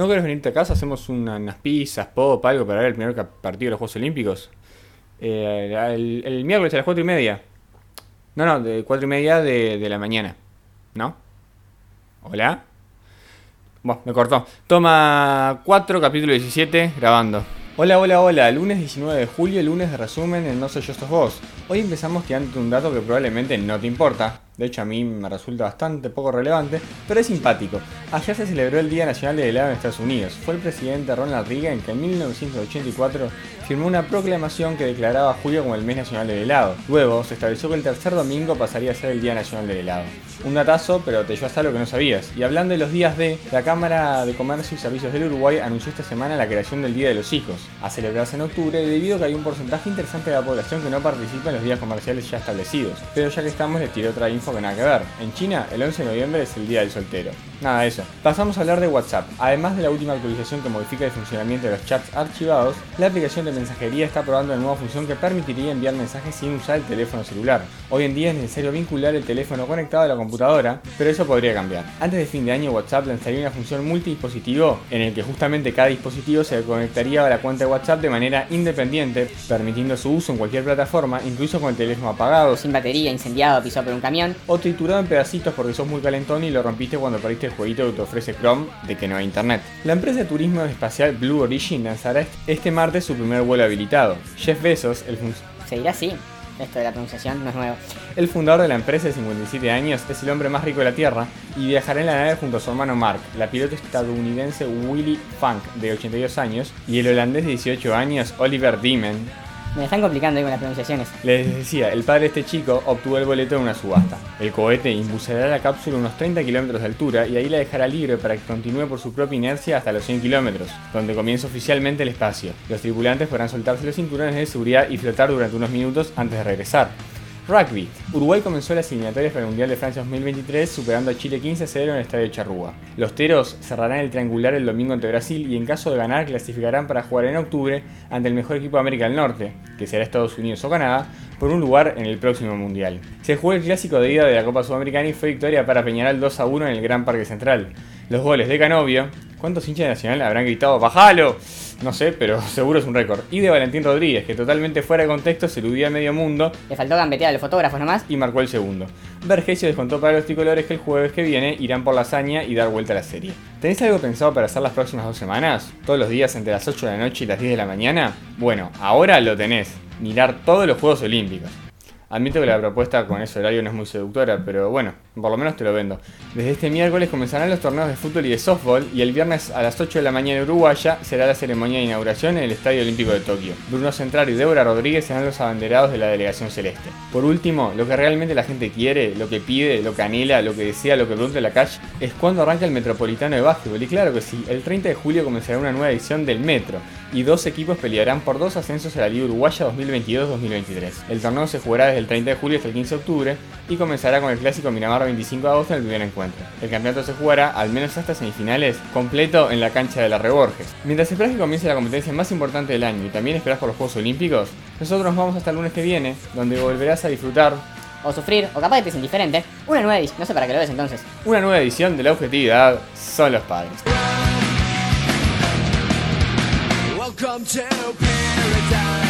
¿No querés venirte a casa? Hacemos una- unas pizzas, pop, algo para ver el primer partido de los Juegos Olímpicos. Eh, el, miércoles a las 4 y media. No, no, de 4 y media de, la mañana. ¿No? ¿Hola? Bueno, me cortó. Toma 4, capítulo 17, grabando. Hola, hola, hola. Lunes 19 de julio, lunes de resumen en No Soy Yo Sos Vos. Hoy empezamos tirándote un dato que probablemente no te importa. De hecho, a mí me resulta bastante poco relevante, pero es simpático. Ayer se celebró el Día Nacional del Helado en Estados Unidos. Fue el presidente Ronald Reagan que en 1984 firmó una proclamación que declaraba julio como el mes nacional del helado. Luego se estableció que el tercer domingo pasaría a ser el Día Nacional del Helado. Un datazo, pero te llevas lo que no sabías. Y hablando de los días de, la Cámara de Comercio y Servicios del Uruguay anunció esta semana la creación del Día de los Hijos, a celebrarse en octubre debido a que hay un porcentaje interesante de la población que no participa en los días comerciales ya establecidos. Pero ya que estamos les tiré otra info que nada que ver. En China, el 11 de noviembre es el Día del Soltero. Nada de eso. Pasamos a hablar de WhatsApp. Además de la última actualización que modifica el funcionamiento de los chats archivados, la aplicación de mensajería está probando una nueva función que permitiría enviar mensajes sin usar el teléfono celular. Hoy en día es necesario vincular el teléfono conectado a la computadora, pero eso podría cambiar. Antes de fin de año, WhatsApp lanzaría una función multidispositivo en el que justamente cada dispositivo se conectaría a la cuenta de WhatsApp de manera independiente, permitiendo su uso en cualquier plataforma, incluso con el teléfono apagado, Sin batería, incendiado, pisado por un camión. o triturado en pedacitos porque sos muy calentón y lo rompiste cuando perdiste el jueguito que te ofrece Chrome de que no hay internet. La empresa de turismo espacial Blue Origin lanzará este martes su primer vuelo habilitado. Jeff Bezos, el, fun- Se dirá así. Esto de la pronunciación no es nuevo. el fundador de la empresa de 57 años, es el hombre más rico de la Tierra y viajará en la nave junto a su hermano Mark, la piloto estadounidense Willy Funk de 82 años y el holandés de 18 años Oliver Diemen Me están complicando ahí con las pronunciaciones. Les decía, el padre de este chico obtuvo el boleto en una subasta. El cohete impulsará la cápsula unos 30 kilómetros de altura y ahí la dejará libre para que continúe por su propia inercia hasta los 100 kilómetros, donde comienza oficialmente el espacio. Los tripulantes podrán soltarse los cinturones de seguridad y flotar durante unos minutos antes de regresar. Rugby. Uruguay comenzó las eliminatorias para el Mundial de Francia 2023 superando a Chile 15 a 0 en el Estadio Charrúa. Los Teros cerrarán el triangular el domingo ante Brasil y en caso de ganar clasificarán para jugar en octubre ante el mejor equipo de América del Norte, que será Estados Unidos o Canadá, por un lugar en el próximo Mundial. Se jugó el clásico de ida de la Copa Sudamericana y fue victoria para Peñarol 2 a 1 en el Gran Parque Central. Los goles de Canovio, ¿cuántos hinchas de Nacional habrán gritado ¡Bajalo! No sé, pero seguro es un récord. Y de Valentín Rodríguez, que totalmente fuera de contexto se eludía a medio mundo Le faltó gambetear a los fotógrafos nomás. y marcó el segundo. Vergesio descontó para los tricolores que el jueves que viene irán por la hazaña y dar vuelta a la serie. ¿Tenés algo pensado para hacer las próximas dos semanas? ¿Todos los días entre las 8 de la noche y las 10 de la mañana? Bueno, ahora lo tenés. Mirar todos los Juegos Olímpicos. Admito que la propuesta con ese horario no es muy seductora, pero bueno, por lo menos te lo vendo. Desde este miércoles comenzarán los torneos de fútbol y de softball y el viernes a las 8 de la mañana uruguaya será la ceremonia de inauguración en el Estadio Olímpico de Tokio. Bruno Central y Débora Rodríguez serán los abanderados de la delegación celeste. Por último, lo que realmente la gente quiere, lo que pide, lo que anhela, lo que desea, lo que pregunta la calle, es cuándo arranca el Metropolitano de Básquetbol. Y claro que sí, el 30 de julio comenzará una nueva edición del Metro y dos equipos pelearán por dos ascensos a la Liga Uruguaya 2022-2023. El torneo se jugará desde el 30 de julio hasta el 15 de octubre y comenzará con el clásico Miramar 25 de agosto en el primer encuentro. El campeonato se jugará, al menos hasta semifinales, completo en la cancha de la Reborges. Mientras esperas que comience la competencia más importante del año y también esperas por los Juegos Olímpicos, nosotros nos vamos hasta el lunes que viene, donde volverás a disfrutar O sufrir, o capaz que te es indiferente. Una nueva edición. No sé para qué lo ves entonces. una nueva edición de la objetividad son los padres. Welcome to paradise.